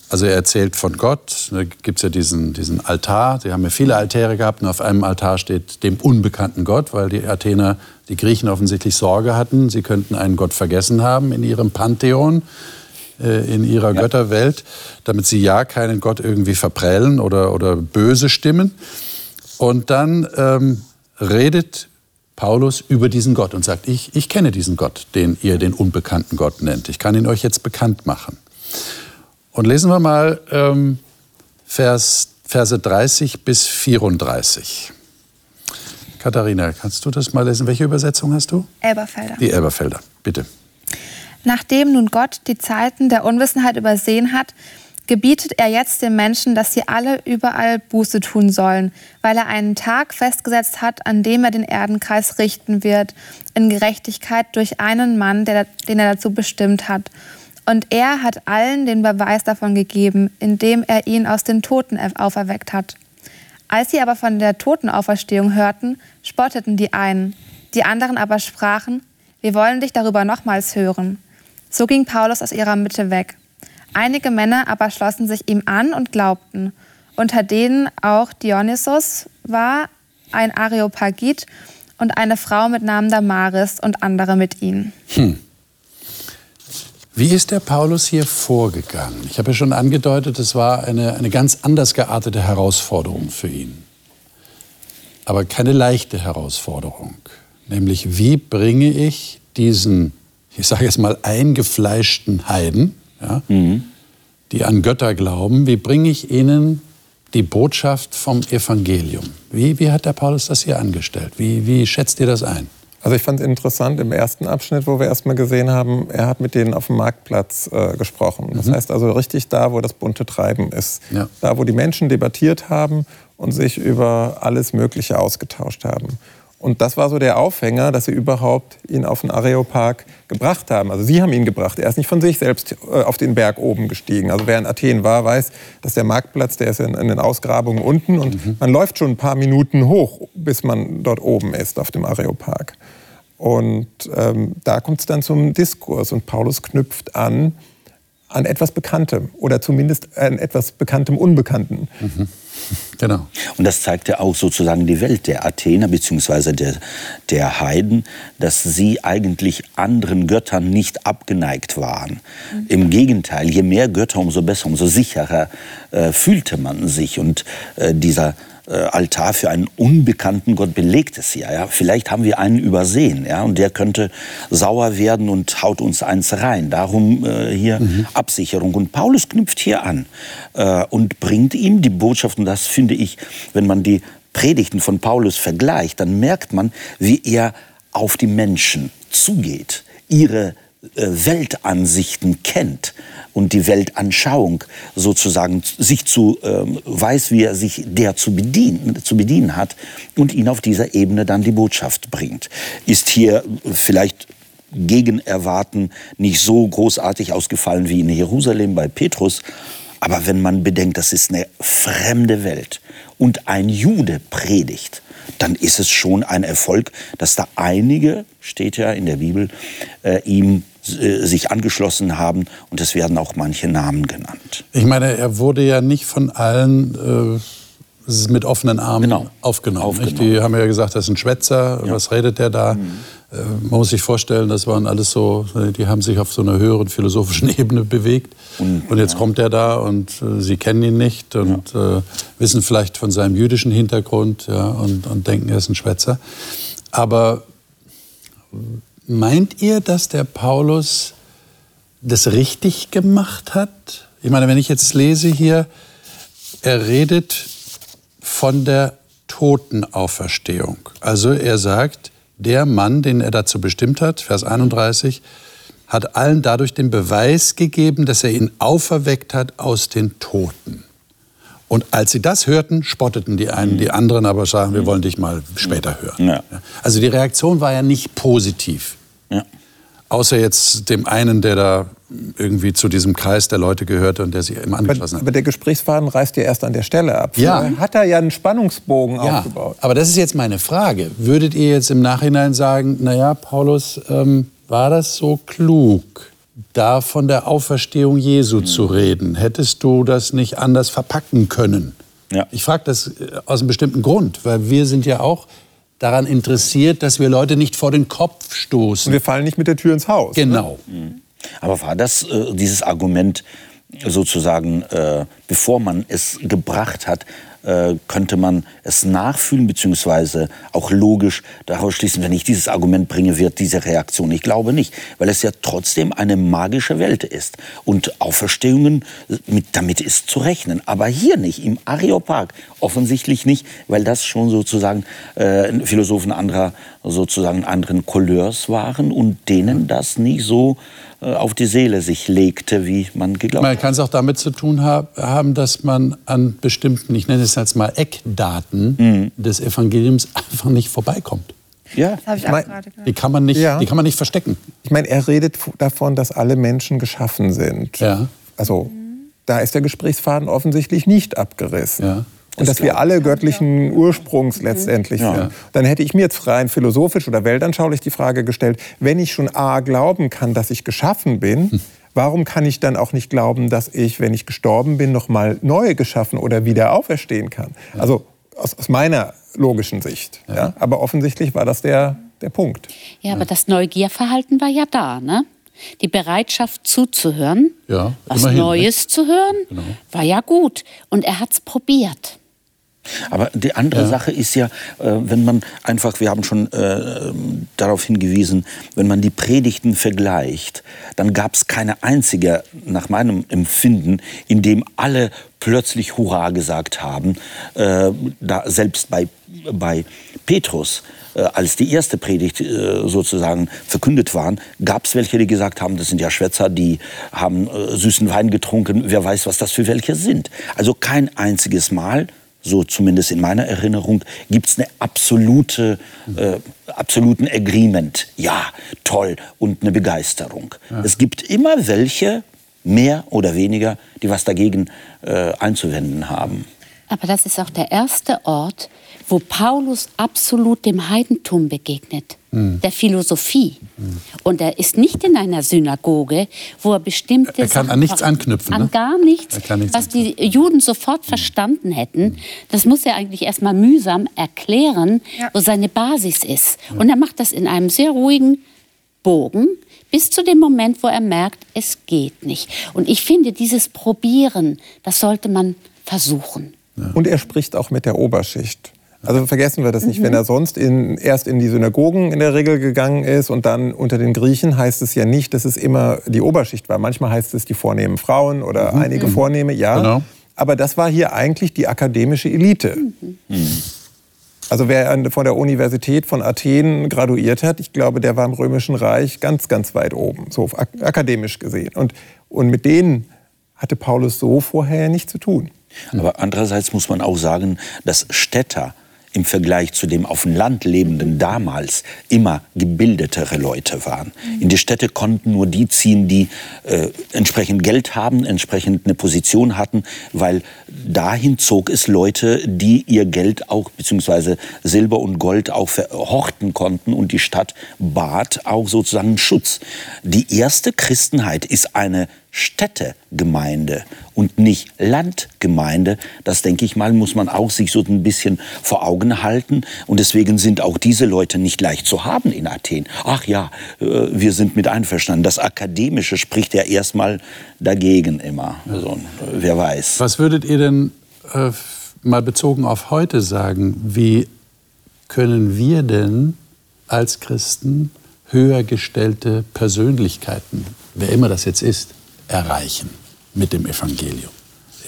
also er erzählt von Gott, da gibt es ja diesen, diesen Altar, sie haben ja viele Altäre gehabt und auf einem Altar steht dem unbekannten Gott, weil die Athener, die Griechen offensichtlich Sorge hatten, sie könnten einen Gott vergessen haben in ihrem Pantheon, äh, in ihrer ja. Götterwelt, damit sie ja keinen Gott irgendwie verprellen oder, oder böse stimmen. Und dann ähm, redet Paulus über diesen Gott und sagt, ich, ich kenne diesen Gott, den ihr den unbekannten Gott nennt. Ich kann ihn euch jetzt bekannt machen. Und lesen wir mal ähm, Vers, Verse 30 bis 34. Katharina, kannst du das mal lesen? Welche Übersetzung hast du? Elberfelder. Die Elberfelder, bitte. Nachdem nun Gott die Zeiten der Unwissenheit übersehen hat, gebietet er jetzt den Menschen, dass sie alle überall Buße tun sollen, weil er einen Tag festgesetzt hat, an dem er den Erdenkreis richten wird, in Gerechtigkeit durch einen Mann, der, den er dazu bestimmt hat. Und er hat allen den Beweis davon gegeben, indem er ihn aus den Toten auferweckt hat. Als sie aber von der Totenauferstehung hörten, spotteten die einen. Die anderen aber sprachen, wir wollen dich darüber nochmals hören. So ging Paulus aus ihrer Mitte weg. Einige Männer aber schlossen sich ihm an und glaubten, unter denen auch Dionysos war, ein Areopagit und eine Frau mit Namen Damaris und andere mit ihnen. Hm. Wie ist der Paulus hier vorgegangen? Ich habe ja schon angedeutet, es war eine, eine ganz anders geartete Herausforderung für ihn. Aber keine leichte Herausforderung. Nämlich, wie bringe ich diesen, ich sage jetzt mal, eingefleischten Heiden, ja, mhm. die an Götter glauben, wie bringe ich ihnen die Botschaft vom Evangelium? Wie, wie hat der Paulus das hier angestellt? Wie, wie schätzt ihr das ein? Also ich fand es interessant im ersten Abschnitt, wo wir erstmal gesehen haben, er hat mit denen auf dem Marktplatz äh, gesprochen. Das mhm. heißt also richtig da, wo das bunte Treiben ist. Ja. Da, wo die Menschen debattiert haben und sich über alles Mögliche ausgetauscht haben. Und das war so der Aufhänger, dass sie überhaupt ihn auf den Areopag gebracht haben. Also sie haben ihn gebracht. Er ist nicht von sich selbst äh, auf den Berg oben gestiegen. Also wer in Athen war, weiß, dass der Marktplatz, der ist in, in den Ausgrabungen unten und mhm. man läuft schon ein paar Minuten hoch, bis man dort oben ist auf dem Areopag. Und ähm, da kommt es dann zum Diskurs und Paulus knüpft an an etwas Bekanntem oder zumindest an etwas Bekanntem Unbekannten. Mhm. Genau. Und das zeigt ja auch sozusagen die Welt der Athener bzw. Der, der Heiden, dass sie eigentlich anderen Göttern nicht abgeneigt waren. Mhm. Im Gegenteil, je mehr Götter, umso besser, umso sicherer äh, fühlte man sich. Und äh, dieser äh, Altar für einen unbekannten Gott belegt es ja, ja. Vielleicht haben wir einen übersehen, ja, und der könnte sauer werden und haut uns eins rein. Darum äh, hier mhm. Absicherung. Und Paulus knüpft hier an äh, und bringt ihm die Botschaft, und das finde ich, wenn man die Predigten von Paulus vergleicht, dann merkt man, wie er auf die Menschen zugeht, ihre äh, Weltansichten kennt und die Weltanschauung sozusagen sich zu ähm, weiß, wie er sich der zu bedienen, zu bedienen hat und ihn auf dieser Ebene dann die Botschaft bringt. Ist hier vielleicht gegen Erwarten nicht so großartig ausgefallen wie in Jerusalem bei Petrus, aber wenn man bedenkt, das ist eine fremde Welt und ein Jude predigt, dann ist es schon ein Erfolg, dass da einige, steht ja in der Bibel, äh, ihm äh, sich angeschlossen haben und es werden auch manche Namen genannt. Ich meine, er wurde ja nicht von allen äh, mit offenen Armen genau. aufgenommen. aufgenommen. Die haben ja gesagt, das ist ein Schwätzer, ja. was redet der da? Mhm. Äh, man muss sich vorstellen, das waren alles so, die haben sich auf so einer höheren philosophischen Ebene bewegt. Und, und jetzt ja. kommt er da und äh, sie kennen ihn nicht und ja. äh, wissen vielleicht von seinem jüdischen Hintergrund ja, und, und denken, er ist ein Schwätzer. Aber meint ihr, dass der Paulus das richtig gemacht hat? Ich meine, wenn ich jetzt lese hier, er redet von der Totenauferstehung. Also er sagt, der Mann, den er dazu bestimmt hat, Vers 31, hat allen dadurch den Beweis gegeben, dass er ihn auferweckt hat aus den Toten. Und als sie das hörten, spotteten die einen, die anderen aber sagen, wir wollen dich mal später hören. Ja. Also die Reaktion war ja nicht positiv. Ja. Außer jetzt dem einen, der da irgendwie zu diesem Kreis der Leute gehörte und der sich immer angeschlossen hat. Aber der Gesprächsfaden reißt ja erst an der Stelle ab. Ja. Hat er ja einen Spannungsbogen ja, aufgebaut. Aber das ist jetzt meine Frage. Würdet ihr jetzt im Nachhinein sagen, naja, Paulus, ähm, war das so klug, da von der Auferstehung Jesu mhm. zu reden? Hättest du das nicht anders verpacken können? Ja. Ich frage das äh, aus einem bestimmten Grund, weil wir sind ja auch daran interessiert, dass wir Leute nicht vor den Kopf stoßen. Und wir fallen nicht mit der Tür ins Haus. Genau. Ne? Aber war das äh, dieses Argument sozusagen, äh, bevor man es gebracht hat, äh, könnte man es nachfühlen, beziehungsweise auch logisch daraus schließen, wenn ich dieses Argument bringe, wird diese Reaktion. Ich glaube nicht, weil es ja trotzdem eine magische Welt ist. Und Auferstehungen, mit, damit ist zu rechnen. Aber hier nicht, im Areopag offensichtlich nicht, weil das schon sozusagen äh, Philosophen anderer, sozusagen anderen Couleurs waren und denen das nicht so äh, auf die Seele sich legte, wie man geglaubt hat. Man kann es auch damit zu tun haben, dass man an bestimmten, ich nenne es jetzt mal Eckdaten mhm. des Evangeliums einfach nicht vorbeikommt. Ja, das ich auch gerade die kann man nicht, ja. die kann man nicht verstecken. Ich meine, er redet davon, dass alle Menschen geschaffen sind. Ja. Also da ist der Gesprächsfaden offensichtlich nicht abgerissen. Ja. Und dass wir alle göttlichen Ursprungs letztendlich ja. sind. Dann hätte ich mir jetzt rein philosophisch oder weltanschaulich die Frage gestellt, wenn ich schon A glauben kann, dass ich geschaffen bin. warum kann ich dann auch nicht glauben, dass ich, wenn ich gestorben bin, nochmal neu geschaffen oder wieder auferstehen kann? Also aus, aus, meiner logischen Sicht. Ja. ja. Aber offensichtlich war das der, der Punkt. Ja, aber das Neugierverhalten war ja da, ne? Die Bereitschaft zuzuhören, ja, was immerhin, ne? Neues ne? zu hören, genau. war ja gut. Und er hat es probiert. Aber die andere ja. Sache ist ja, äh, wenn man einfach, wir haben schon äh, darauf hingewiesen, wenn man die Predigten vergleicht, dann gab es keine einzige, nach meinem Empfinden, in dem alle plötzlich Hurra gesagt haben. Äh, da, selbst bei, bei Petrus, äh, als die erste Predigt äh, sozusagen verkündet waren, gab es welche, die gesagt haben, das sind ja Schwätzer, die haben äh, süßen Wein getrunken, wer weiß, was das für welche sind. Also kein einziges Mal so zumindest in meiner Erinnerung, gibt es eine absolute, äh, absoluten Agreement. Ja, toll und eine Begeisterung. Ja. Es gibt immer welche, mehr oder weniger, die was dagegen äh, einzuwenden haben. Aber das ist auch der erste Ort, wo Paulus absolut dem Heidentum begegnet, mhm. der Philosophie. Mhm. Und er ist nicht in einer Synagoge, wo er bestimmte er kann an nichts anknüpfen, an ne? gar nichts, nichts was anknüpfen. die Juden sofort mhm. verstanden hätten. Das muss er eigentlich erstmal mühsam erklären, ja. wo seine Basis ist. Und er macht das in einem sehr ruhigen Bogen, bis zu dem Moment, wo er merkt, es geht nicht. Und ich finde, dieses Probieren, das sollte man versuchen. Ja. Und er spricht auch mit der Oberschicht. Also vergessen wir das nicht. Mhm. Wenn er sonst in, erst in die Synagogen in der Regel gegangen ist und dann unter den Griechen, heißt es ja nicht, dass es immer die Oberschicht war. Manchmal heißt es die vornehmen Frauen oder mhm. einige mhm. Vornehme, ja. Genau. Aber das war hier eigentlich die akademische Elite. Mhm. Also wer von der Universität von Athen graduiert hat, ich glaube, der war im Römischen Reich ganz, ganz weit oben, so akademisch gesehen. Und, und mit denen hatte Paulus so vorher nichts zu tun. Aber andererseits muss man auch sagen, dass Städter im Vergleich zu dem auf dem Land lebenden damals immer gebildetere Leute waren. In die Städte konnten nur die ziehen, die äh, entsprechend Geld haben, entsprechend eine Position hatten, weil dahin zog es Leute, die ihr Geld auch beziehungsweise Silber und Gold auch verhorten konnten und die Stadt bat auch sozusagen Schutz. Die erste Christenheit ist eine Städtegemeinde und nicht Landgemeinde. Das denke ich mal, muss man auch sich so ein bisschen vor Augen halten. Und deswegen sind auch diese Leute nicht leicht zu haben in Athen. Ach ja, äh, wir sind mit einverstanden. Das Akademische spricht ja erstmal dagegen immer. Also, wer weiß. Was würdet ihr denn äh, mal bezogen auf heute sagen? Wie können wir denn als Christen höher gestellte Persönlichkeiten, wer immer das jetzt ist, erreichen mit dem Evangelium.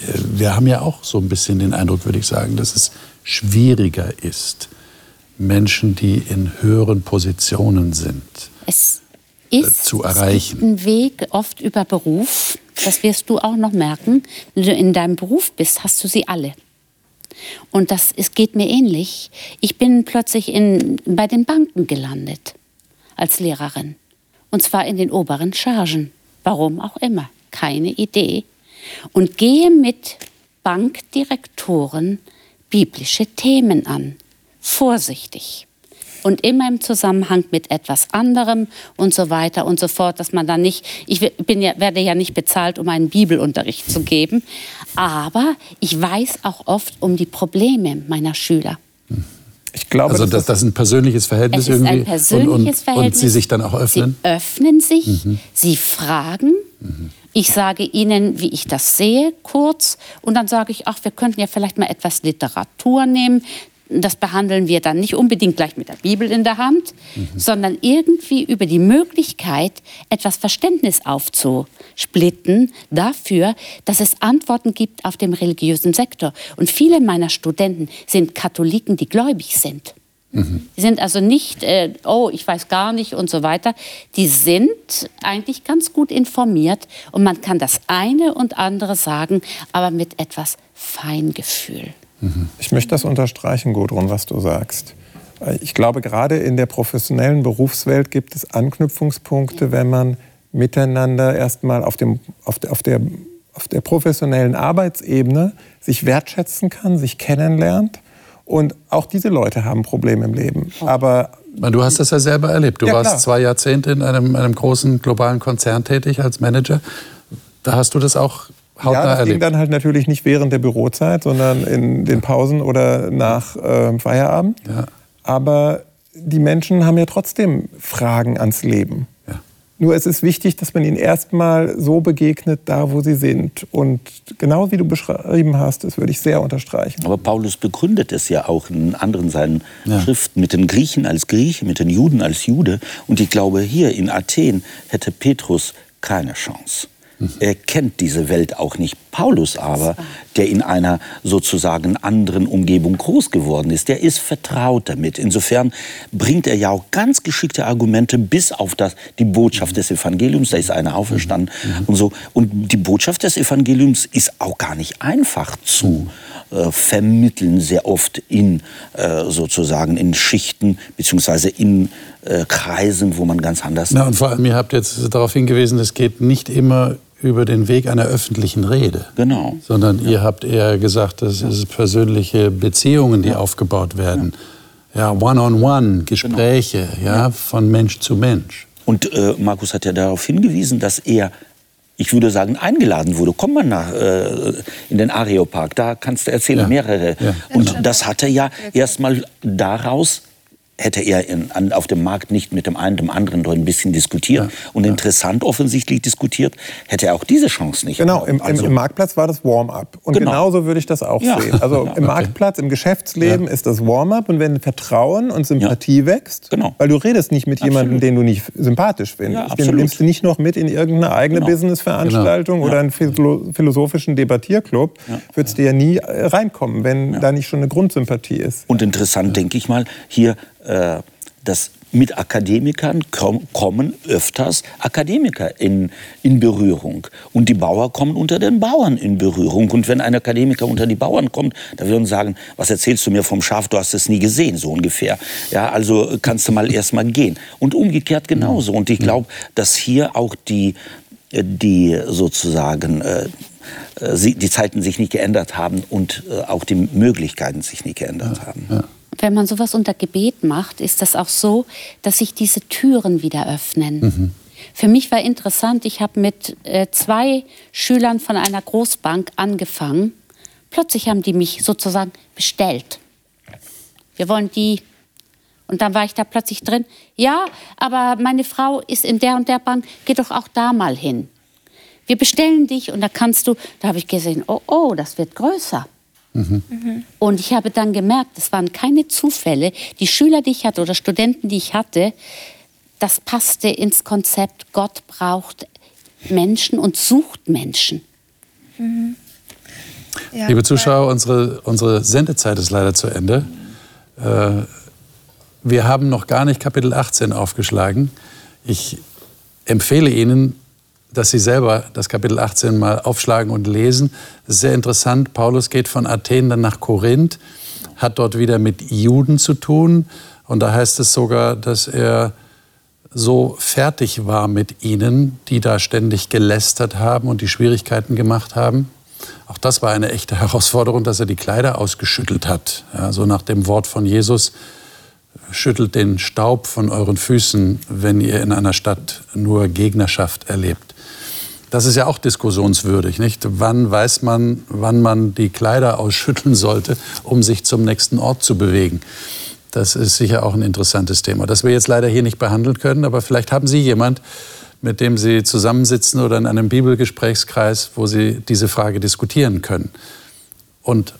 Äh, wir haben ja auch so ein bisschen den Eindruck, würde ich sagen, dass es schwieriger ist, Menschen, die in höheren Positionen sind, es äh, ist zu erreichen. ein Weg oft über Beruf. Das wirst du auch noch merken. Wenn du in deinem Beruf bist, hast du sie alle. Und das es geht mir ähnlich. Ich bin plötzlich in, bei den Banken gelandet als Lehrerin. Und zwar in den oberen Chargen. Warum auch immer, keine Idee. Und gehe mit Bankdirektoren biblische Themen an. Vorsichtig. Und immer im Zusammenhang mit etwas anderem und so weiter und so fort, dass man dann nicht, ich bin ja, werde ja nicht bezahlt, um einen Bibelunterricht zu geben, aber ich weiß auch oft um die Probleme meiner Schüler. Ich glaube, also das, das ein persönliches Verhältnis es ist irgendwie. Ein persönliches und, und, Verhältnis. Und Sie sich dann auch öffnen? Sie öffnen sich, mhm. Sie fragen. Mhm. Ich sage Ihnen, wie ich das sehe, kurz. Und dann sage ich, ach, wir könnten ja vielleicht mal etwas Literatur nehmen. Das behandeln wir dann nicht unbedingt gleich mit der Bibel in der Hand, mhm. sondern irgendwie über die Möglichkeit, etwas Verständnis aufzusplitten dafür, dass es Antworten gibt auf dem religiösen Sektor. Und viele meiner Studenten sind Katholiken, die gläubig sind. Mhm. Die sind also nicht, äh, oh, ich weiß gar nicht und so weiter. Die sind eigentlich ganz gut informiert und man kann das eine und andere sagen, aber mit etwas Feingefühl. Ich möchte das unterstreichen, Gudrun, was du sagst. Ich glaube, gerade in der professionellen Berufswelt gibt es Anknüpfungspunkte, wenn man miteinander erstmal auf, dem, auf, der, auf, der, auf der professionellen Arbeitsebene sich wertschätzen kann, sich kennenlernt. Und auch diese Leute haben Probleme im Leben. Aber Du hast das ja selber erlebt. Du ja, warst zwei Jahrzehnte in einem, einem großen globalen Konzern tätig als Manager. Da hast du das auch ja, das erlebt. ging dann halt natürlich nicht während der Bürozeit, sondern in den Pausen oder nach äh, Feierabend. Ja. Aber die Menschen haben ja trotzdem Fragen ans Leben. Ja. Nur es ist wichtig, dass man ihnen erstmal so begegnet, da wo sie sind. Und genau wie du beschrieben hast, das würde ich sehr unterstreichen. Aber Paulus begründet es ja auch in anderen seinen ja. Schriften mit den Griechen als Grieche, mit den Juden als Jude. Und ich glaube, hier in Athen hätte Petrus keine Chance. Er kennt diese Welt auch nicht. Paulus aber, der in einer sozusagen anderen Umgebung groß geworden ist, der ist vertraut damit. Insofern bringt er ja auch ganz geschickte Argumente bis auf das, die Botschaft des Evangeliums. Da ist einer auferstanden mhm. und so. Und die Botschaft des Evangeliums ist auch gar nicht einfach zu äh, vermitteln sehr oft in äh, sozusagen in Schichten beziehungsweise in äh, Kreisen, wo man ganz anders. Na, und vor allem, ihr habt jetzt darauf hingewiesen, es geht nicht immer über den Weg einer öffentlichen Rede. Genau. Sondern ja. ihr habt eher gesagt, das ja. ist persönliche Beziehungen, die ja. aufgebaut werden. Ja, One-on-One, Gespräche, genau. ja, von Mensch zu Mensch. Und äh, Markus hat ja darauf hingewiesen, dass er ich würde sagen, eingeladen wurde. Komm mal nach äh, in den Areopark, da kannst du erzählen, ja. mehrere. Ja. Und das hat er ja erstmal daraus hätte er in, an, auf dem Markt nicht mit dem einen, dem anderen ein bisschen diskutiert ja, und ja. interessant offensichtlich diskutiert, hätte er auch diese Chance nicht. Genau, im, also, im Marktplatz war das Warm-up. Und genau. genauso würde ich das auch ja. sehen. Also im okay. Marktplatz, im Geschäftsleben ist das Warm-up und wenn Vertrauen und Sympathie wächst, genau. weil du redest nicht mit jemandem, den du nicht sympathisch findest, den nimmst du nicht noch mit in irgendeine eigene genau. Business-Veranstaltung genau. oder einen philosophischen Debattierclub, würdest du ja nie reinkommen, wenn da nicht schon eine Grundsympathie ist. Und interessant, denke ich mal, hier äh, dass mit Akademikern kommen öfters Akademiker in, in Berührung. Und die Bauern kommen unter den Bauern in Berührung. Und wenn ein Akademiker unter die Bauern kommt, da würden sie sagen, was erzählst du mir vom Schaf, du hast es nie gesehen, so ungefähr. Ja, also kannst du mal erst mal gehen. Und umgekehrt genauso. Und ich glaube, dass hier auch die, die sozusagen äh, äh die Zeiten sich nicht geändert haben und äh, auch die Möglichkeiten sich nicht geändert haben. Ja wenn man sowas unter Gebet macht, ist das auch so, dass sich diese Türen wieder öffnen. Mhm. Für mich war interessant, ich habe mit äh, zwei Schülern von einer Großbank angefangen. Plötzlich haben die mich sozusagen bestellt. Wir wollen die. Und dann war ich da plötzlich drin. Ja, aber meine Frau ist in der und der Bank, geh doch auch da mal hin. Wir bestellen dich und da kannst du, da habe ich gesehen, oh, oh, das wird größer. Mhm. Und ich habe dann gemerkt, es waren keine Zufälle. Die Schüler, die ich hatte oder Studenten, die ich hatte, das passte ins Konzept, Gott braucht Menschen und sucht Menschen. Mhm. Ja, Liebe Zuschauer, unsere, unsere Sendezeit ist leider zu Ende. Äh, wir haben noch gar nicht Kapitel 18 aufgeschlagen. Ich empfehle Ihnen, dass Sie selber das Kapitel 18 mal aufschlagen und lesen. Sehr interessant. Paulus geht von Athen dann nach Korinth, hat dort wieder mit Juden zu tun. Und da heißt es sogar, dass er so fertig war mit ihnen, die da ständig gelästert haben und die Schwierigkeiten gemacht haben. Auch das war eine echte Herausforderung, dass er die Kleider ausgeschüttelt hat. Ja, so nach dem Wort von Jesus, schüttelt den Staub von euren Füßen, wenn ihr in einer Stadt nur Gegnerschaft erlebt. Das ist ja auch diskussionswürdig, nicht? Wann weiß man, wann man die Kleider ausschütteln sollte, um sich zum nächsten Ort zu bewegen? Das ist sicher auch ein interessantes Thema, das wir jetzt leider hier nicht behandeln können. Aber vielleicht haben Sie jemand, mit dem Sie zusammensitzen oder in einem Bibelgesprächskreis, wo Sie diese Frage diskutieren können. Und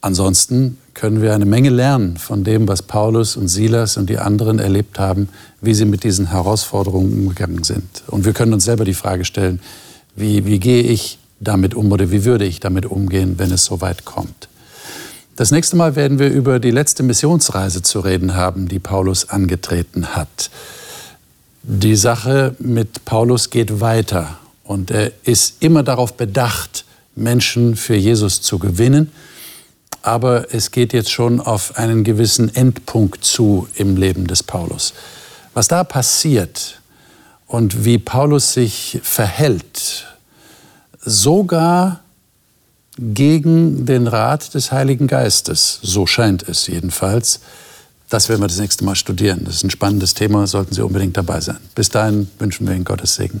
ansonsten können wir eine Menge lernen von dem, was Paulus und Silas und die anderen erlebt haben, wie sie mit diesen Herausforderungen umgegangen sind. Und wir können uns selber die Frage stellen, wie, wie gehe ich damit um oder wie würde ich damit umgehen, wenn es so weit kommt. Das nächste Mal werden wir über die letzte Missionsreise zu reden haben, die Paulus angetreten hat. Die Sache mit Paulus geht weiter und er ist immer darauf bedacht, Menschen für Jesus zu gewinnen. Aber es geht jetzt schon auf einen gewissen Endpunkt zu im Leben des Paulus. Was da passiert und wie Paulus sich verhält, sogar gegen den Rat des Heiligen Geistes, so scheint es jedenfalls, das werden wir das nächste Mal studieren. Das ist ein spannendes Thema, sollten Sie unbedingt dabei sein. Bis dahin wünschen wir Ihnen Gottes Segen.